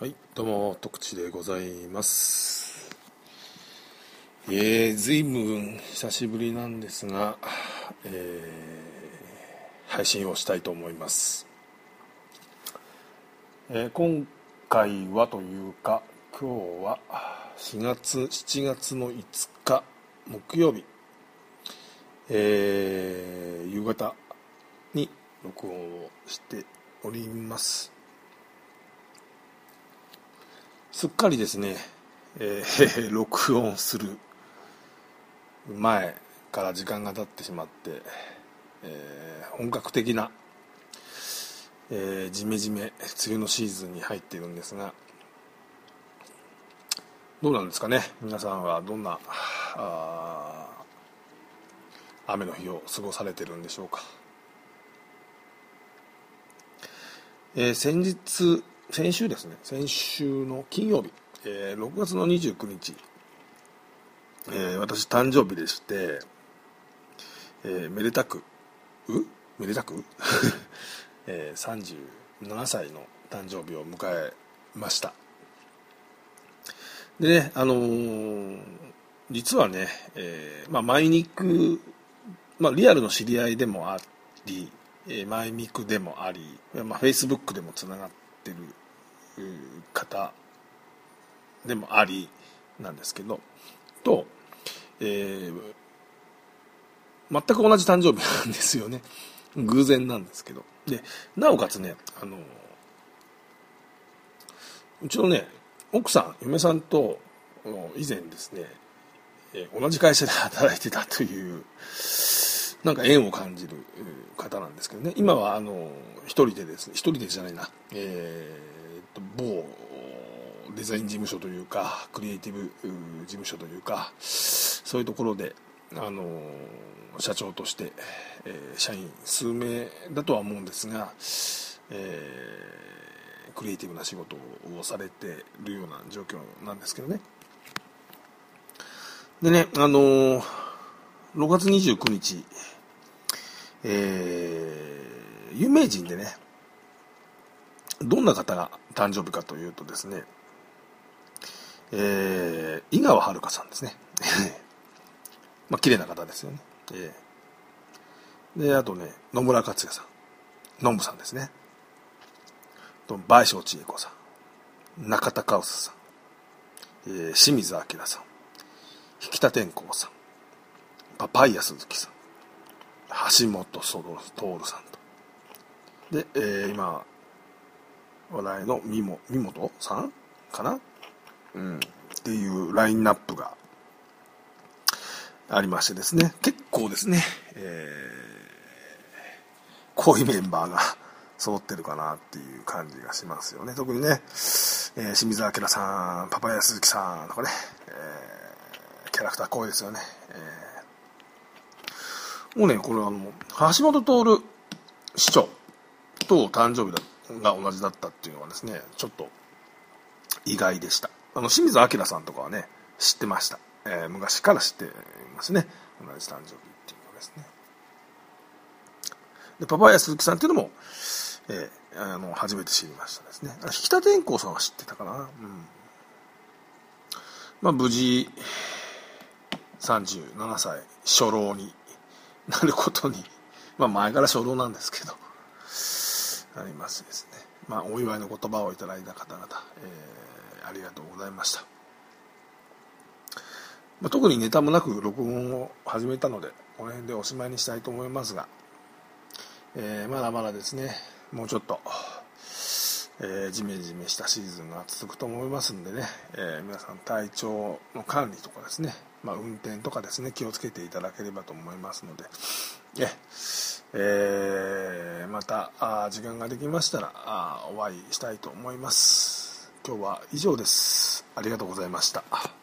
はい、どうも、徳地でございます。えー、ずいぶん久しぶりなんですが、えー、配信をしたいと思います。えー今回はというか、今日は4月、7月の5日、木曜日、えー、夕方に録音をしております。すっかりですね、えー 録音する前から時間が経ってしまって、えー本格的な、えー、ジメジメ梅雨のシーズンに入っているんですがどうなんですかね？皆さんはどんな雨の日を過ごされてるんでしょうか、えー先日先週ですね。先週の金曜日、えー6月の29日、えー私誕生日でして、えーめでたくう？めでたく、えー37歳の誕生日を迎えました。でねあのー実はね、えーまあ、マイニク、まあ、リアルの知り合いでもあり、えーマイミクでもあり、まあ、フェイスブックでもつながってるうー方でもありなんですけどと、えー全く同じ誕生日なんですよね。偶然なんですけど。でなおかつねあのうちのね奥さん嫁さんと以前ですね、同じ会社で働いてたというなんか縁を感じる方なんですけどね。今はあの一人でですね一人でじゃないな。えーっと某デザイン事務所というかクリエイティブ事務所というかそういうところであの社長として、えー社員数名だとは思うんですが、えークリエイティブな仕事をされてるような状況なんですけどね。でねあのー6月29日、えー有名人でねどんな方が誕生日かというとですね、えー井川遥さんですね。まあ綺麗な方ですよね、えーであとね野村克也さん。ノムさんですね。と倍賞千恵子さん。中田カウスさん、えー清水明さん。引田天功さん。パパイヤ鈴木さん。橋本徹さんと。で、えー今話題の三本さんかな？うん。っていうラインナップがありましてですね。結構ですね、えー濃いメンバーが揃ってるかなっていう感じがしますよね。特にね、えー清水明さんパパイヤ鈴木さんとかね、えーキャラクター濃いですよね、えーもうねこれあの橋本徹市長と誕生日が同じだったっていうのはですねちょっと意外でした。あの清水明さんとかはね知ってました、えー昔から知っていますね。同じ誕生日っていうのですね。でパパイヤ鈴木さんっていうのも、えーあの初めて知りましたですね。引田天功さんは知ってたかな。うん。まあ無事37歳初老に なることに。まあ前から初動なんですけど。ありますですね。まあお祝いの言葉をいただいた方々、えーありがとうございました、まあ、特にネタもなく録音を始めたのでこの辺でおしまいにしたいと思いますが、えーまだまだですね。もうちょっと、えージメジメしたシーズンが続くと思いますんでね、えー皆さん体調の管理とかですね、まあ、運転とかですね。気をつけていただければと思いますので、えーまたあ時間ができましたらあお会いしたいと思います。今日は以上です。ありがとうございました。